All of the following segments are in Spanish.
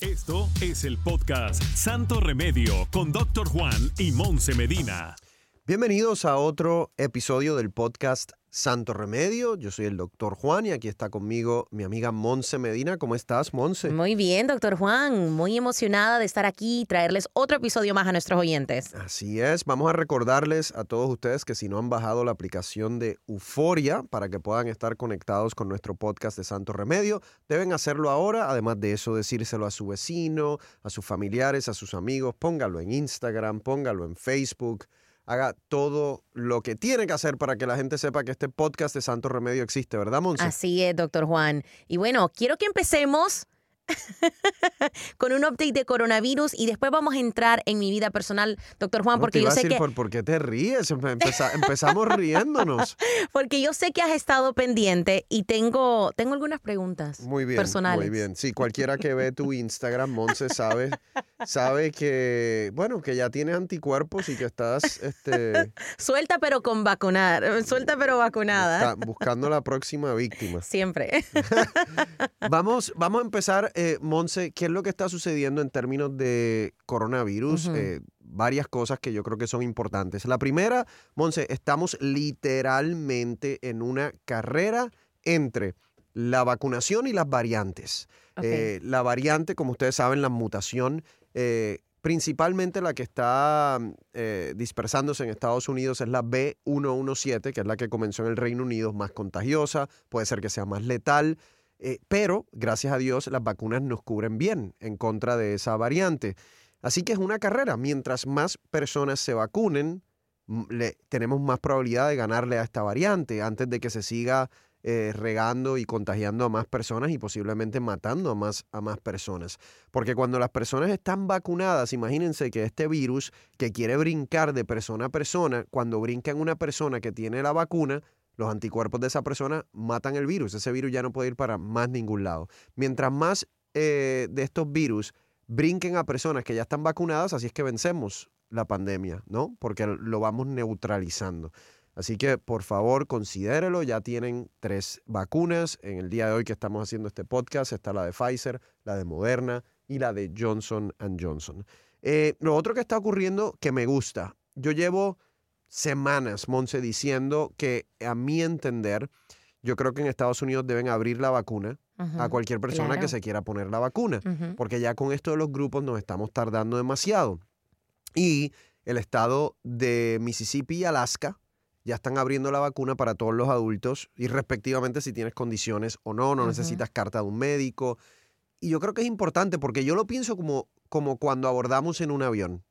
Esto es el podcast Santo Remedio con Dr. Juan y Monse Medina. Bienvenidos a otro episodio del podcast Santo Remedio. Yo soy el doctor Juan y aquí está conmigo mi amiga Monse Medina. ¿Cómo estás, Monse? Muy bien, doctor Juan. Muy emocionada de estar aquí y traerles otro episodio más a nuestros oyentes. Así es. Vamos a recordarles a todos ustedes que si no han bajado la aplicación de Euforia para que puedan estar conectados con nuestro podcast de Santo Remedio, deben hacerlo ahora. Además de eso, decírselo a su vecino, a sus familiares, a sus amigos. Póngalo en Instagram, póngalo en Facebook haga todo lo que tiene que hacer para que la gente sepa que este podcast de Santo Remedio existe, ¿verdad, Monse? Así es, doctor Juan. Y bueno, quiero que empecemos con un update de coronavirus y después vamos a entrar en mi vida personal, doctor Juan, porque yo sé que... Por, qué te ríes? empezamos riéndonos. porque yo sé que has estado pendiente y tengo, tengo algunas preguntas muy bien, personales. Muy bien, sí, cualquiera que ve tu Instagram, Monse, sabe, sabe que, bueno, que ya tienes anticuerpos y que estás... Este, suelta pero con vacunar, suelta pero vacunada. buscando la próxima víctima. Siempre. vamos, vamos a empezar eh, Monse, ¿qué es lo que está sucediendo en términos de coronavirus? Eh, varias cosas que yo creo que son importantes. La primera, Monse, estamos literalmente en una carrera entre la vacunación y las variantes. Eh, la variante, como ustedes saben, la mutación, principalmente la que está dispersándose en Estados Unidos es la B117, que es la que comenzó en el Reino Unido, más contagiosa, puede ser que sea más letal. Eh, pero, gracias a Dios, las vacunas nos cubren bien en contra de esa variante. Así que es una carrera. Mientras más personas se vacunen, tenemos más probabilidad de ganarle a esta variante antes de que se siga eh, regando y contagiando a más personas y posiblemente matando a más, a más personas. Porque cuando las personas están vacunadas, imagínense que este virus que quiere brincar de persona a persona, cuando brinca en una persona que tiene la vacuna, los anticuerpos de esa persona matan el virus. Ese virus ya no puede ir para más ningún lado. Mientras más eh, de estos virus brinquen a personas que ya están vacunadas, así es que vencemos la pandemia, ¿no? Porque lo vamos neutralizando. Así que por favor considérelo, ya tienen tres vacunas. En el día de hoy que estamos haciendo este podcast está la de Pfizer, la de Moderna y la de Johnson Johnson. Eh, lo otro que está ocurriendo que me gusta, yo llevo semanas, Monse, diciendo que a mi entender, yo creo que en Estados Unidos deben abrir la vacuna a cualquier persona que se quiera poner la vacuna, porque ya con esto de los grupos nos estamos tardando demasiado. Y el estado de Mississippi y Alaska ya están abriendo la vacuna para todos los adultos y respectivamente si tienes condiciones o no, no necesitas carta de un médico. Y yo creo que es importante porque yo lo pienso como, como cuando abordamos en un avión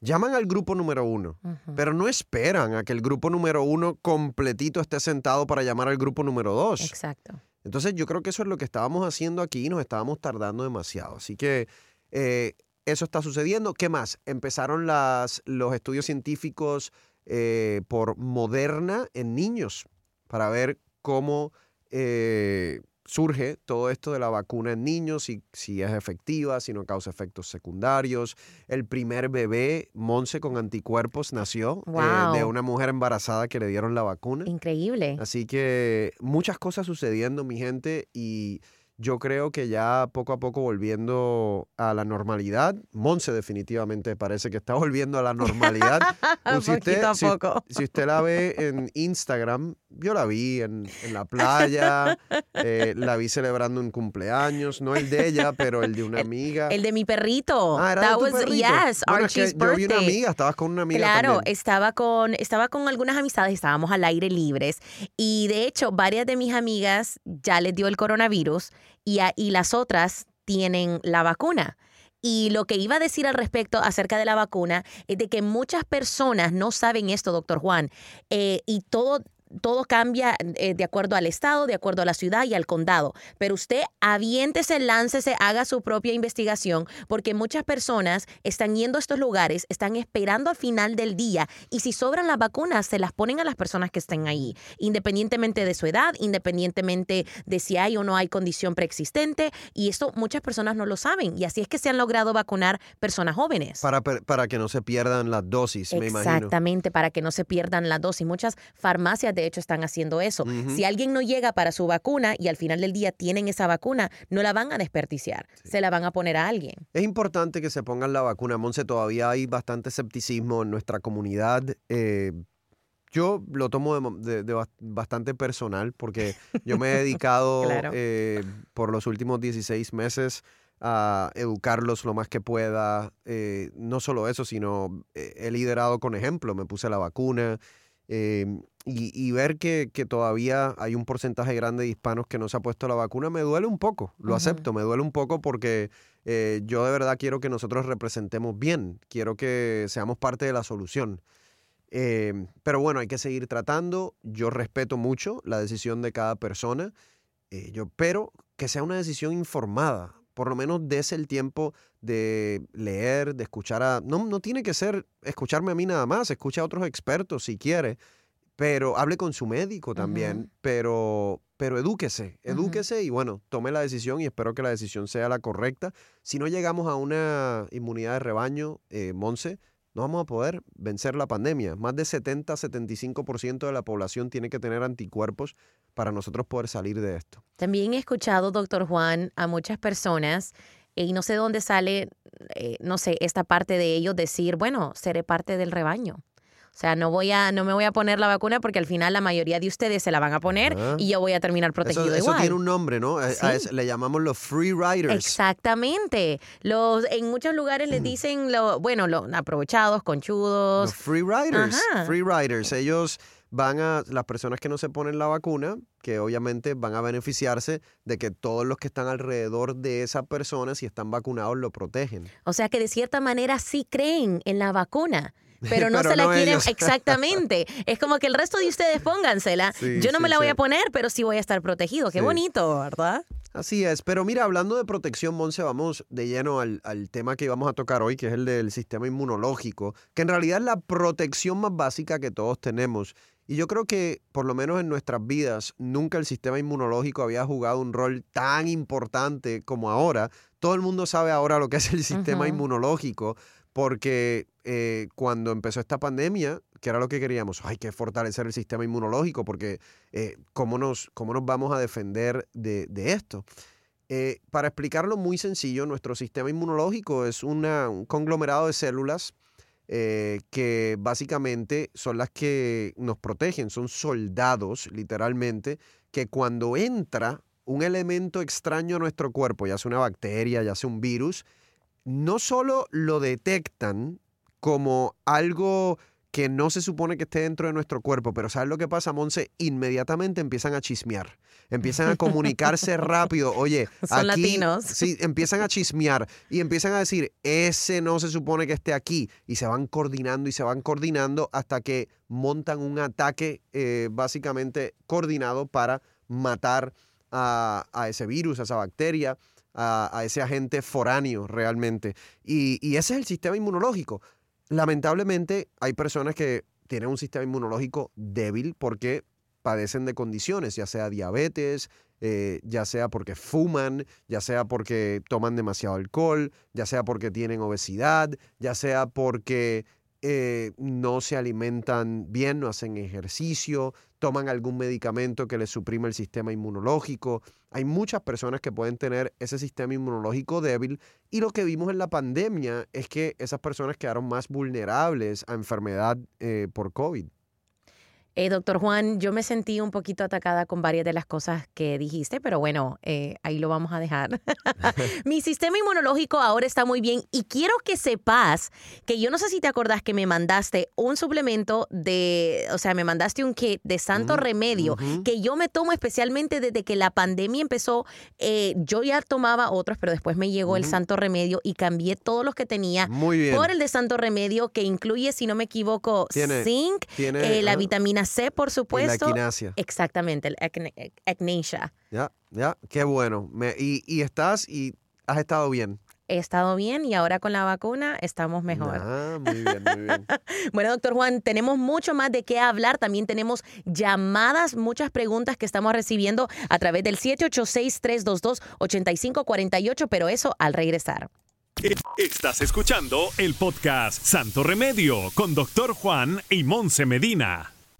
llaman al grupo número uno, pero no esperan a que el grupo número uno completito esté sentado para llamar al grupo número dos. Exacto. Entonces yo creo que eso es lo que estábamos haciendo aquí y nos estábamos tardando demasiado. Así que eh, eso está sucediendo. ¿Qué más? Empezaron las, los estudios científicos eh, por Moderna en niños para ver cómo eh, surge todo esto de la vacuna en niños, si, si es efectiva, si no causa efectos secundarios. El primer bebé, Monse, con anticuerpos, nació eh, de una mujer embarazada que le dieron la vacuna. Increíble. Así que muchas cosas sucediendo, mi gente, y yo creo que ya poco a poco volviendo a la normalidad. Monse definitivamente parece que está volviendo a la normalidad. Pues si, usted, a poco. Si, usted la ve en Instagram, yo la vi en, la playa, eh, la vi celebrando un cumpleaños, no el de ella, pero el de una amiga. El, de mi perrito. Ah, era tu perrito. Yes, Archie's Yo vi una amiga, estabas con una amiga Claro, estaba con estaba con algunas amistades, estábamos al aire libres y de hecho varias de mis amigas ya les dio el coronavirus y, las otras tienen la vacuna. Y lo que iba a decir al respecto acerca de la vacuna es de que muchas personas no saben esto, doctor Juan, eh, y todo todo cambia eh, de acuerdo al estado, de acuerdo a la ciudad y al condado. Pero usted aviéntese, láncese, haga su propia investigación, porque muchas personas están yendo a estos lugares, están esperando al final del día y si sobran las vacunas, se las ponen a las personas que estén ahí, independientemente de su edad, independientemente de si hay o no hay condición preexistente. Y esto muchas personas no lo saben. Y así es que se han logrado vacunar personas jóvenes. Para, para que no se pierdan las dosis, me imagino. Exactamente, para que no se pierdan las dosis. Muchas farmacias, de hecho, están haciendo eso. Si alguien no llega para su vacuna y al final del día tienen esa vacuna, no la van a desperdiciar, se la van a poner a alguien. Es importante que se pongan la vacuna. Monse, todavía hay bastante escepticismo en nuestra comunidad. Eh, yo lo tomo de, bastante personal porque yo me he dedicado eh, por los últimos 16 meses a educarlos lo más que pueda. Eh, no solo eso, sino he liderado con ejemplo. Me puse la vacuna, y, ver que, todavía hay un porcentaje grande de hispanos que no se ha puesto la vacuna me duele un poco, lo acepto, me duele un poco porque eh, yo de verdad quiero que nosotros representemos bien, quiero que seamos parte de la solución. Em, pero bueno, hay que seguir tratando, yo respeto mucho la decisión de cada persona, eh, yo, pero que sea una decisión informada, por lo menos des el tiempo de leer, de escuchar a... No, no tiene que ser escucharme a mí nada más, escucha a otros expertos si quiere, pero hable con su médico también, pero, pero edúquese, edúquese y bueno, tome la decisión y espero que la decisión sea la correcta. Si no llegamos a una inmunidad de rebaño, eh, Monse, no vamos a poder vencer la pandemia. Más de 70-75% de la población tiene que tener anticuerpos para nosotros poder salir de esto. También he escuchado, doctor Juan, a muchas personas y no sé dónde sale, eh, no sé, esta parte de ellos decir, bueno, seré parte del rebaño. O sea, no voy a, no me voy a poner la vacuna porque al final la mayoría de ustedes se la van a poner y yo voy a terminar protegido eso, igual. Eso tiene un nombre, ¿no? le llamamos los free riders. Exactamente. Los, en muchos lugares les dicen, lo, bueno, los aprovechados, conchudos. Los free riders. Free riders. Ellos van a, las personas que no se ponen la vacuna, que obviamente van a beneficiarse de que todos los que están alrededor de esa persona, si están vacunados, lo protegen. O sea que de cierta manera sí creen en la vacuna. Pero no se la quieren exactamente. es como que el resto de ustedes póngansela. Yo no me la voy a poner, pero sí voy a estar protegido. Qué bonito, ¿verdad? Así es, pero mira, hablando de protección, Monse, vamos de lleno al, al, tema que íbamos a tocar hoy, que es el del sistema inmunológico, que en realidad es la protección más básica que todos tenemos. Y yo creo que, por lo menos en nuestras vidas, nunca el sistema inmunológico había jugado un rol tan importante como ahora. Todo el mundo sabe ahora lo que es el sistema inmunológico, porque eh, cuando empezó esta pandemia, que era lo que queríamos, hay que fortalecer el sistema inmunológico, porque eh, ¿cómo, nos, ¿cómo nos vamos a defender de, esto? Eh, para explicarlo muy sencillo, nuestro sistema inmunológico es un conglomerado de células que básicamente son las que nos protegen, son soldados literalmente, que cuando entra un elemento extraño a nuestro cuerpo, ya sea una bacteria, ya sea un virus, no solo lo detectan como algo que no se supone que esté dentro de nuestro cuerpo, pero ¿sabes lo que pasa, Monse? Inmediatamente empiezan a chismear, empiezan a comunicarse rápido. Oye, son latinos. Sí, empiezan a chismear y empiezan a decir, ese no se supone que esté aquí. Y se van coordinando y se van coordinando hasta que montan un ataque eh, básicamente coordinado para matar a, ese virus, a esa bacteria, a, ese agente foráneo realmente. Y, ese es el sistema inmunológico lamentablemente hay personas que tienen un sistema inmunológico débil porque padecen de condiciones, ya sea diabetes, eh, ya sea porque fuman, ya sea porque toman demasiado alcohol, ya sea porque tienen obesidad, ya sea porque eh, no se alimentan bien, no hacen ejercicio, toman algún medicamento que les suprime el sistema inmunológico. Hay muchas personas que pueden tener ese sistema inmunológico débil y lo que vimos en la pandemia es que esas personas quedaron más vulnerables a enfermedad eh, por COVID. Eh, doctor Juan, yo me sentí un poquito atacada con varias de las cosas que dijiste, pero bueno, eh, ahí lo vamos a dejar. Mi sistema inmunológico ahora está muy bien y quiero que sepas que yo no sé si te acordás que me mandaste un suplemento de, o sea, me mandaste un kit de Santo Remedio que yo me tomo especialmente desde que la pandemia empezó. Eh, yo ya tomaba otros, pero después me llegó el Santo Remedio y cambié todos los que tenía por el de Santo Remedio que incluye, si no me equivoco, zinc, la vitamina Vitamina C, por Y la supuesto. equinacia. Exactamente, el acne-. Ya, ya, qué bueno. Me- y, y estás y has estado bien. He estado bien y ahora con la vacuna estamos mejor. Ah, muy bien, muy bien. Bueno, doctor Juan, tenemos mucho más de qué hablar. También tenemos llamadas, muchas preguntas que estamos recibiendo a través del 786-322-8548, pero eso al regresar. Estás escuchando el podcast Santo Remedio con Doctor Juan y Monse Medina.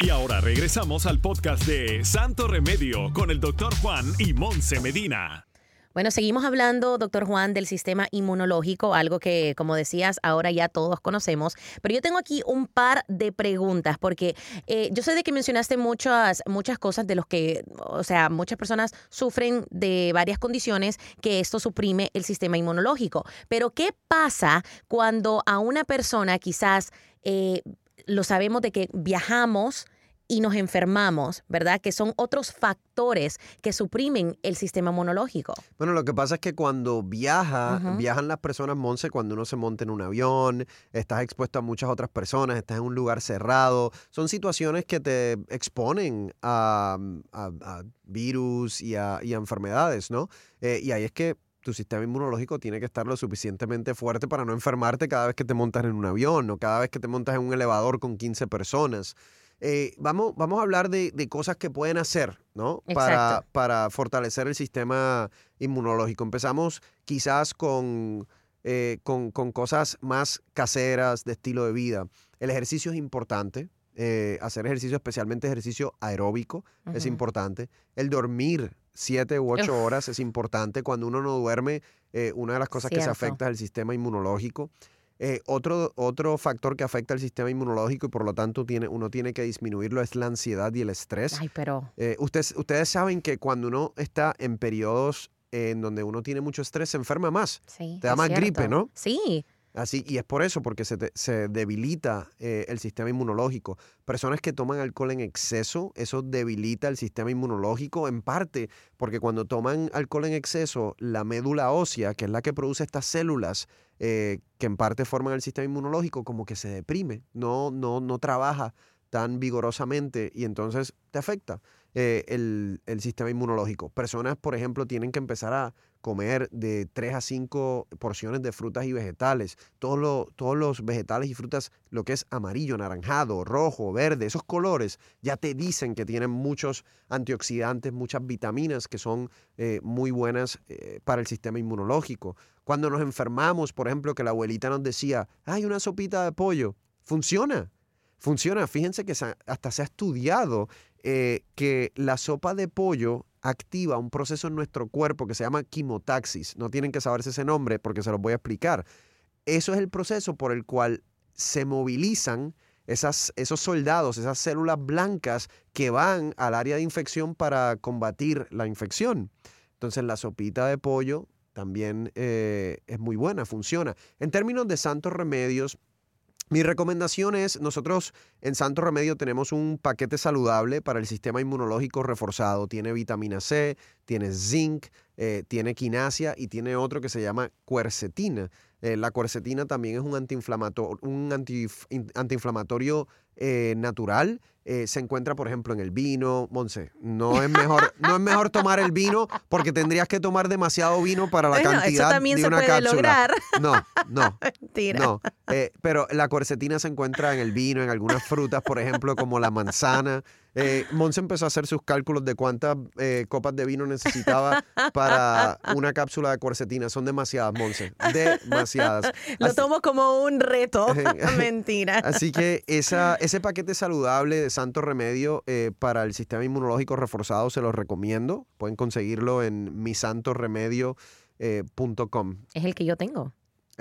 Y ahora regresamos al podcast de Santo Remedio con el Doctor Juan y Monse Medina. Bueno, seguimos hablando, doctor Juan, del sistema inmunológico, algo que, como decías, ahora ya todos conocemos. Pero yo tengo aquí un par de preguntas, porque eh, yo sé de que mencionaste muchas, muchas cosas de los que, o sea, muchas personas sufren de varias condiciones que esto suprime el sistema inmunológico. Pero, ¿qué pasa cuando a una persona quizás eh, lo sabemos de que viajamos? Y nos enfermamos, ¿verdad? Que son otros factores que suprimen el sistema inmunológico. Bueno, lo que pasa es que cuando viaja, Ujú. viajan las personas, Monse, cuando uno se monta en un avión, estás expuesto a muchas otras personas, estás en un lugar cerrado. Son situaciones que te exponen a, a- a virus y a, y a enfermedades, ¿no? Eh, y ahí es que tu sistema inmunológico tiene que estar lo suficientemente fuerte para no enfermarte cada vez que te montas en un avión o cada vez que te montas en un elevador con 15 personas. Eh, vamos, vamos a hablar de, de cosas que pueden hacer, ¿no? Para, para fortalecer el sistema inmunológico. Empezamos quizás con, eh, con, con cosas más caseras de estilo de vida. El ejercicio es importante. eh, hacer ejercicio, especialmente ejercicio aeróbico, es importante. El dormir siete u ocho Uf. horas es importante. Cuando uno no duerme, una de las cosas que se afecta es el sistema inmunológico. Eh, otro, otro factor que afecta el sistema inmunológico y por lo tanto tiene, uno tiene que disminuirlo es la ansiedad y el estrés. Ay, pero Eh, ustedes, ustedes saben que cuando uno está en periodos en donde uno tiene mucho estrés, se enferma más. sí. Te da más gripe. ¿no? Sí. Así, y es por eso, porque se, te- se debilita eh, el sistema inmunológico. Personas que toman alcohol en exceso, eso debilita el sistema inmunológico en parte, porque cuando toman alcohol en exceso, la médula ósea, que es la que produce estas células eh, que en parte forman el sistema inmunológico, como que se deprime, no, no, no trabaja tan vigorosamente y entonces te afecta eh, el, el sistema inmunológico. Personas, por ejemplo, tienen que empezar a comer de 3 a 5 porciones de frutas y vegetales. Todos, todos los vegetales y frutas, lo que es amarillo, naranjado, rojo, verde, esos colores ya te dicen que tienen muchos antioxidantes, muchas vitaminas que son eh, muy buenas eh, para el sistema inmunológico. Cuando nos enfermamos, por ejemplo, que la abuelita nos decía, hay una sopita de pollo, funciona. Funciona. Fíjense que hasta se ha estudiado eh, que la sopa de pollo activa un proceso en nuestro cuerpo que se llama quimotaxis. No tienen que saberse ese nombre porque se los voy a explicar. Eso es el proceso por el cual se movilizan esos soldados, esas células blancas que van al área de infección para combatir la infección. Entonces la sopita de pollo también eh, es muy buena, funciona. En términos de santos remedios, mi recomendación es, nosotros en Santo Remedio tenemos un paquete saludable para el sistema inmunológico reforzado. Tiene vitamina C, tiene zinc, eh, tiene quinasia y tiene otro que se llama cuercetina. Eh, la cuercetina también es un antiinflamatorio, un in- antiinflamatorio eh, natural. Eh, se encuentra, por ejemplo, en el vino. Monse, no es mejor, no es mejor tomar el vino porque tendrías que tomar demasiado vino para la Bueno, eso cantidad también de se una puede cápsula. lograr. No, no. Mentira. No, eh, pero la cuercetina se encuentra en el vino, en algunas frutas, por ejemplo, como la manzana. Eh, Monse empezó a hacer sus cálculos de cuántas eh, copas de vino necesitaba para una cápsula de cuercetina. Son demasiadas, Monse. Demasiadas. Lo Así- tomo como un reto. Mentira. Así que esa, ese paquete saludable de Santo Remedio eh, para el sistema inmunológico reforzado se los recomiendo. Pueden conseguirlo en misantoremedio.com. Es el que yo tengo.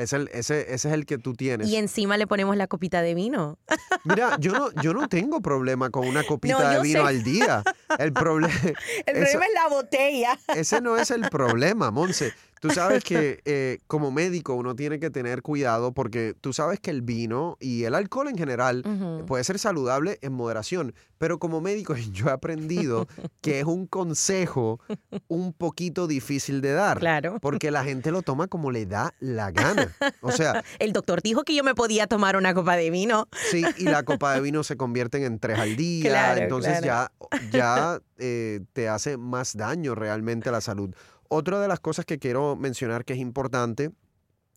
Es el, ese, ese es el que tú tienes. Y encima le ponemos la copita de vino. Mira, yo no, yo no tengo problema con una copita No, de vino sé. al día. El, problema El problema es la botella. ese no es el problema, Monse. Tú sabes que eh, como médico uno tiene que tener cuidado porque tú sabes que el vino y el alcohol en general Ujú. puede ser saludable en moderación, pero como médico yo he aprendido que es un consejo un poquito difícil de dar. Claro. Porque la gente lo toma como le da la gana. O sea, El doctor dijo que yo me podía tomar una copa de vino. Sí, y la copa de vino se convierten en tres al día, Claro, entonces claro. ya, ya eh, te hace más daño realmente a la salud. Otra de las cosas que quiero mencionar que es importante,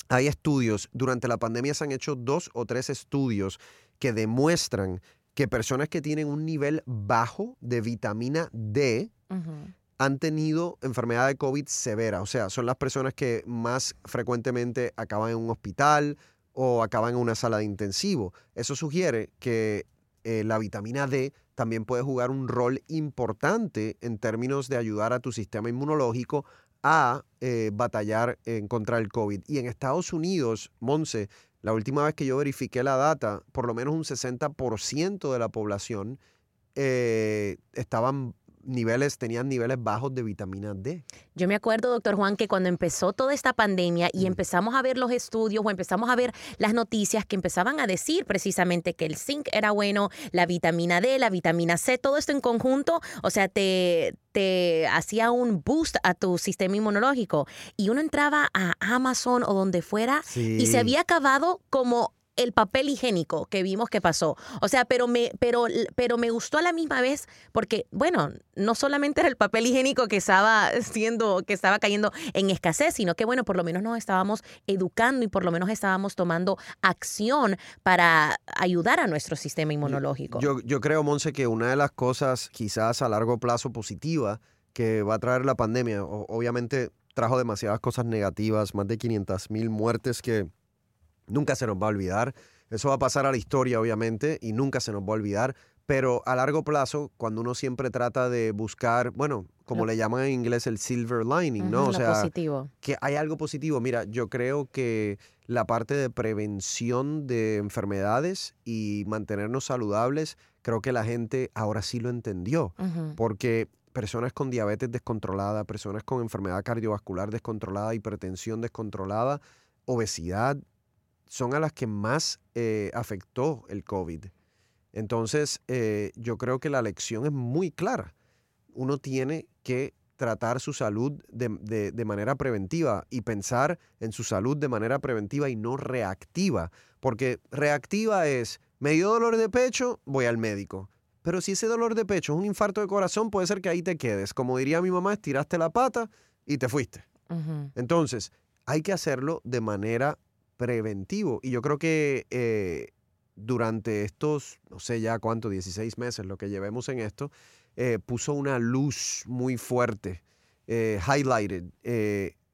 hay estudios, durante la pandemia se han hecho dos o tres estudios que demuestran que personas que tienen un nivel bajo de vitamina D, han tenido enfermedad de COVID severa. O sea, son las personas que más frecuentemente acaban en un hospital o acaban en una sala de intensivo. Eso sugiere que eh, la vitamina D también puede jugar un rol importante en términos de ayudar a tu sistema inmunológico a eh, batallar contra del COVID. Y en Estados Unidos, Monse, la última vez que yo verifiqué la data, por lo menos un 60% de la población eh, estaban niveles, tenían niveles bajos de vitamina D. Yo me acuerdo, doctor Juan, que cuando empezó toda esta pandemia y empezamos a ver los estudios o empezamos a ver las noticias que empezaban a decir precisamente que el zinc era bueno, la vitamina D, la vitamina C, todo esto en conjunto, o sea, te, te hacía un boost a tu sistema inmunológico. Y uno entraba a Amazon o donde fuera y se había acabado como el papel higiénico que vimos que pasó. O sea, pero me, pero, pero me gustó a la misma vez porque, bueno, no solamente era el papel higiénico que estaba siendo, que estaba cayendo en escasez, sino que, bueno, por lo menos nos estábamos educando y por lo menos estábamos tomando acción para ayudar a nuestro sistema inmunológico. Yo, yo creo, Monse, que una de las cosas quizás a largo plazo positiva que va a traer la pandemia, obviamente trajo demasiadas cosas negativas, más de 500 mil muertes que nunca se nos va a olvidar. Eso va a pasar a la historia, obviamente, y nunca se nos va a olvidar. Pero a largo plazo, cuando uno siempre trata de buscar, bueno, como le llaman en inglés el silver lining, ¿no? O sea, positivo. que hay algo positivo. Mira, yo creo que la parte de prevención de enfermedades y mantenernos saludables, creo que la gente ahora sí lo entendió. Porque personas con diabetes descontrolada, personas con enfermedad cardiovascular descontrolada, hipertensión descontrolada, obesidad, son a las que más eh, afectó el COVID. Entonces, eh, yo creo que la lección es muy clara. Uno tiene que tratar su salud de, de- de manera preventiva y pensar en su salud de manera preventiva y no reactiva. Porque reactiva es, me dio dolor de pecho, voy al médico. Pero si ese dolor de pecho es un infarto de corazón, puede ser que ahí te quedes. Como diría mi mamá, estiraste la pata y te fuiste. Entonces, hay que hacerlo de manera preventivo. Y yo creo que eh, durante estos, no sé ya cuánto, 16 meses, lo que llevemos en esto, eh, puso una luz muy fuerte, eh, highlighted,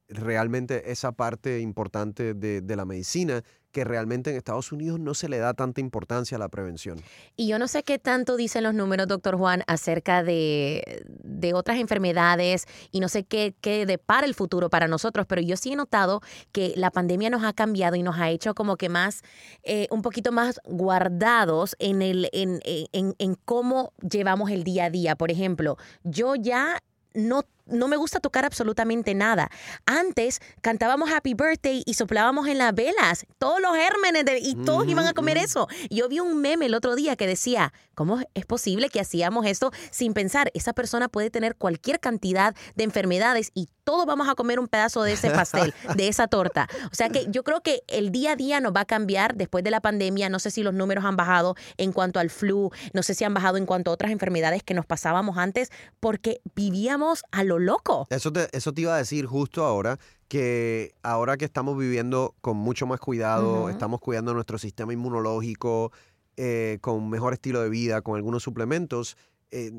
realmente esa parte importante de la medicina que realmente en Estados Unidos no se le da tanta importancia a la prevención. Y yo no sé qué tanto dicen los números, doctor Juan, acerca de, de otras enfermedades y no sé qué, qué depara el futuro para nosotros, pero yo sí he notado que la pandemia nos ha cambiado y nos ha hecho como que más, eh, un poquito más guardados en, el, en, en, en cómo llevamos el día a día. Por ejemplo, yo ya no no me gusta tocar absolutamente nada. Antes cantábamos Happy Birthday y soplábamos en las velas, todos los gérmenes de, y todos iban a comer eso. Yo vi un meme el otro día que decía, ¿cómo es posible que hacíamos esto sin pensar? Esa persona puede tener cualquier cantidad de enfermedades y todos vamos a comer un pedazo de ese pastel, de esa torta. O sea que yo creo que el día a día nos va a cambiar después de la pandemia. No sé si los números han bajado en cuanto al flu, no sé si han bajado en cuanto a otras enfermedades que nos pasábamos antes, porque vivíamos a lo loco. Eso te, eso te iba a decir justo ahora, que ahora que estamos viviendo con mucho más cuidado, estamos cuidando nuestro sistema inmunológico, eh, con un mejor estilo de vida, con algunos suplementos. eh,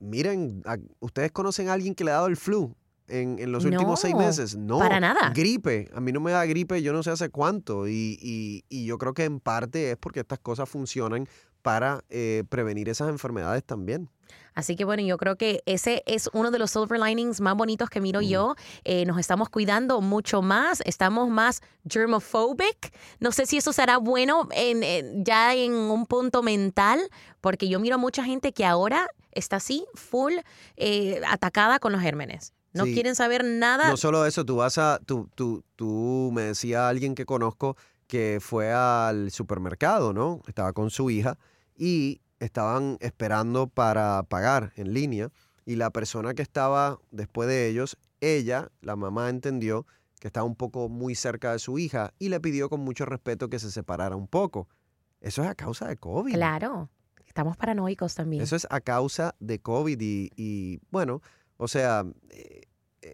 miren, a- ¿ustedes conocen a alguien que le ha dado el flu? En, en los últimos seis meses, no. para nada. Gripe. A mí no me da gripe, yo no sé hace cuánto. Y, y- y yo creo que en parte es porque estas cosas funcionan para eh, prevenir esas enfermedades también. Así que bueno, yo creo que ese es uno de los silver linings más bonitos que miro yo. Eh, nos estamos cuidando mucho más, estamos más germophobic. No sé si eso será bueno en, en- ya en un punto mental, porque yo miro mucha gente que ahora está así, full, eh, atacada con los gérmenes. No Sí. quieren saber nada. No solo eso, tú vas a, tú, tú, tú me decía alguien que conozco que fue al supermercado, ¿no? Estaba con su hija y estaban esperando para pagar en línea y la persona que estaba después de ellos, ella, la mamá entendió que estaba un poco muy cerca de su hija y le pidió con mucho respeto que se separara un poco. Eso es a causa de COVID. Claro, estamos paranoicos también. Eso es a causa de COVID y, y, bueno, o sea, eh,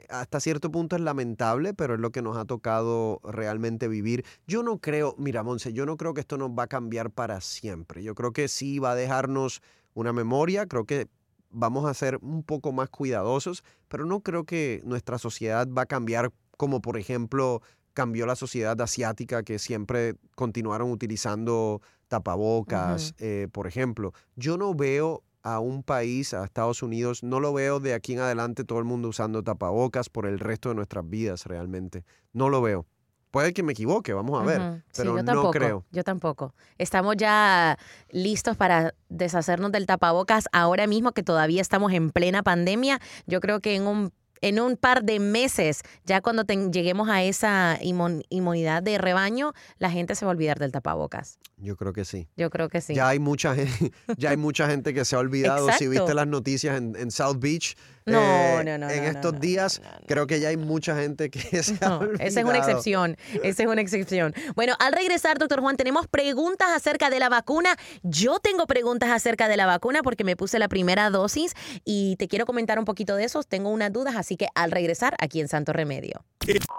hasta cierto punto es lamentable, pero es lo que nos ha tocado realmente vivir. Yo no creo, mira, Monse, yo no creo que esto nos va a cambiar para siempre. Yo creo que sí va a dejarnos una memoria, creo que vamos a ser un poco más cuidadosos, pero no creo que nuestra sociedad va a cambiar como, por ejemplo, cambió la sociedad asiática que siempre continuaron utilizando tapabocas, eh, por ejemplo. Yo no veo a un país, a Estados Unidos, no lo veo de aquí en adelante todo el mundo usando tapabocas por el resto de nuestras vidas realmente. No lo veo. Puede que me equivoque, vamos a ver, pero yo no tampoco, creo. Yo tampoco. Estamos ya listos para deshacernos del tapabocas ahora mismo que todavía estamos en plena pandemia. Yo creo que en un en un par de meses, ya cuando ten- lleguemos a esa inmun- inmunidad de rebaño, la gente se va a olvidar del tapabocas. Yo creo que sí. Yo creo que sí. Ya hay mucha gente, ya hay mucha gente que se ha olvidado. Si Exacto. viste las noticias en, en South Beach No, eh, no, no, en estos días, creo que ya hay mucha gente que se ha olvidado. esa es una excepción, esa es una excepción. Bueno, al regresar, doctor Juan, tenemos preguntas acerca de la vacuna. Yo tengo preguntas acerca de la vacuna porque me puse la primera dosis y te quiero comentar un poquito de eso. Tengo unas dudas, así que al regresar aquí en Santo Remedio.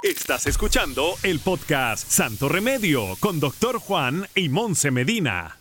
Estás escuchando el podcast Santo Remedio con Doctor Juan y Monse Medina.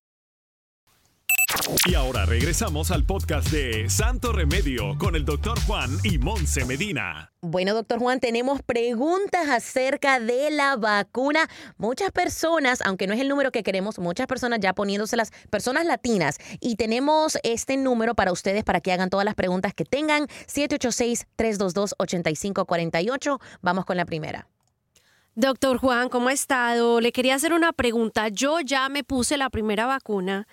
Y ahora regresamos al podcast de Santo Remedio con el doctor Juan y Monse Medina. Bueno, doctor Juan, tenemos preguntas acerca de la vacuna. Muchas personas, aunque no es el número que queremos, muchas personas ya poniéndoselas, personas latinas. Y tenemos este número para ustedes para que hagan todas las preguntas que tengan. 786-322-8548. Vamos con la primera. Doctor Juan, ¿cómo ha estado? Le quería hacer una pregunta. Yo ya me puse la primera vacuna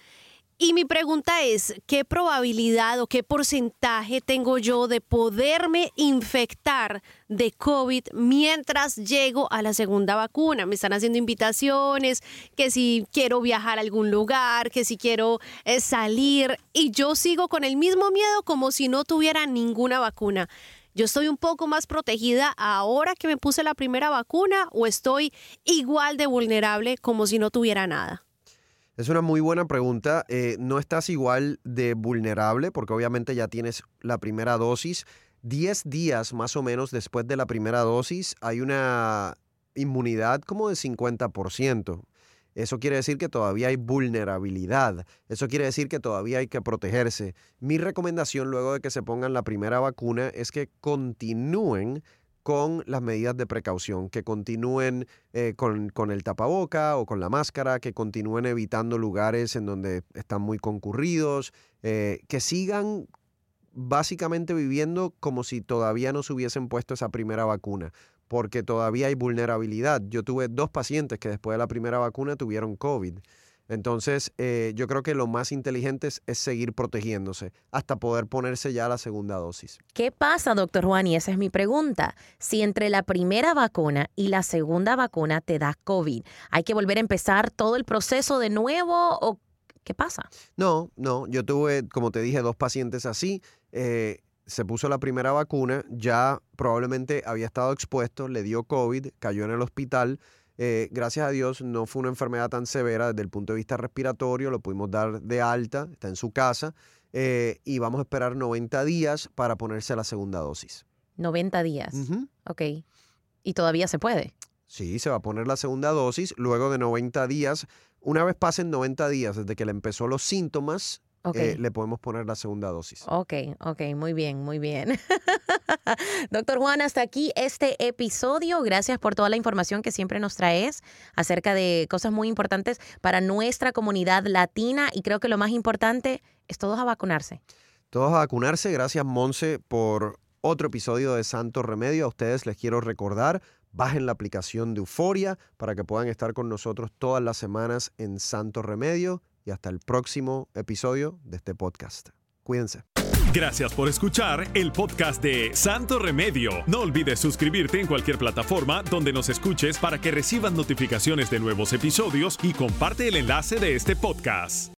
y mi pregunta es, ¿qué probabilidad o qué porcentaje tengo yo de poderme infectar de COVID mientras llego a la segunda vacuna? Me están haciendo invitaciones, que si quiero viajar a algún lugar, que si quiero eh, salir y yo sigo con el mismo miedo como si no tuviera ninguna vacuna. ¿Yo estoy un poco más protegida ahora que me puse la primera vacuna o estoy igual de vulnerable como si no tuviera nada? Es una muy buena pregunta. Eh, no estás igual de vulnerable porque obviamente ya tienes la primera dosis. Diez días más o menos después de la primera dosis hay una inmunidad como de 50%. Eso quiere decir que todavía hay vulnerabilidad. Eso quiere decir que todavía hay que protegerse. Mi recomendación luego de que se pongan la primera vacuna es que continúen con las medidas de precaución, que continúen eh, con, el tapaboca o con la máscara, que continúen evitando lugares en donde están muy concurridos, eh, que sigan básicamente viviendo como si todavía no se hubiesen puesto esa primera vacuna, porque todavía hay vulnerabilidad. Yo tuve dos pacientes que después de la primera vacuna tuvieron COVID. Entonces, eh, yo creo que lo más inteligente es, es, seguir protegiéndose hasta poder ponerse ya la segunda dosis. ¿Qué pasa, doctor Juan? Y esa es mi pregunta. Si entre la primera vacuna y la segunda vacuna te da COVID, ¿hay que volver a empezar todo el proceso de nuevo o qué pasa? No, no. Yo tuve, como te dije, dos pacientes así. Eh, se puso la primera vacuna, ya probablemente había estado expuesto, le dio COVID, cayó en el hospital. Eh, gracias a Dios no fue una enfermedad tan severa desde el punto de vista respiratorio, lo pudimos dar de alta, está en su casa eh, y vamos a esperar 90 días para ponerse la segunda dosis. 90 días. Uh -huh. Ok. ¿Y todavía se puede? Sí, se va a poner la segunda dosis luego de 90 días. Una vez pasen 90 días desde que le empezó los síntomas, Okay. Eh, le podemos poner la segunda dosis. Ok, ok, muy bien, muy bien. Doctor Juan, hasta aquí este episodio. Gracias por toda la información que siempre nos traes acerca de cosas muy importantes para nuestra comunidad latina y creo que lo más importante es todos a vacunarse. Todos a vacunarse. Gracias, Monse, por otro episodio de Santo Remedio. A ustedes les quiero recordar, bajen la aplicación de Euforia para que puedan estar con nosotros todas las semanas en Santo Remedio y hasta el próximo episodio de este podcast. Cuídense. Gracias por escuchar el podcast de Santo Remedio. No olvides suscribirte en cualquier plataforma donde nos escuches para que recibas notificaciones de nuevos episodios y comparte el enlace de este podcast.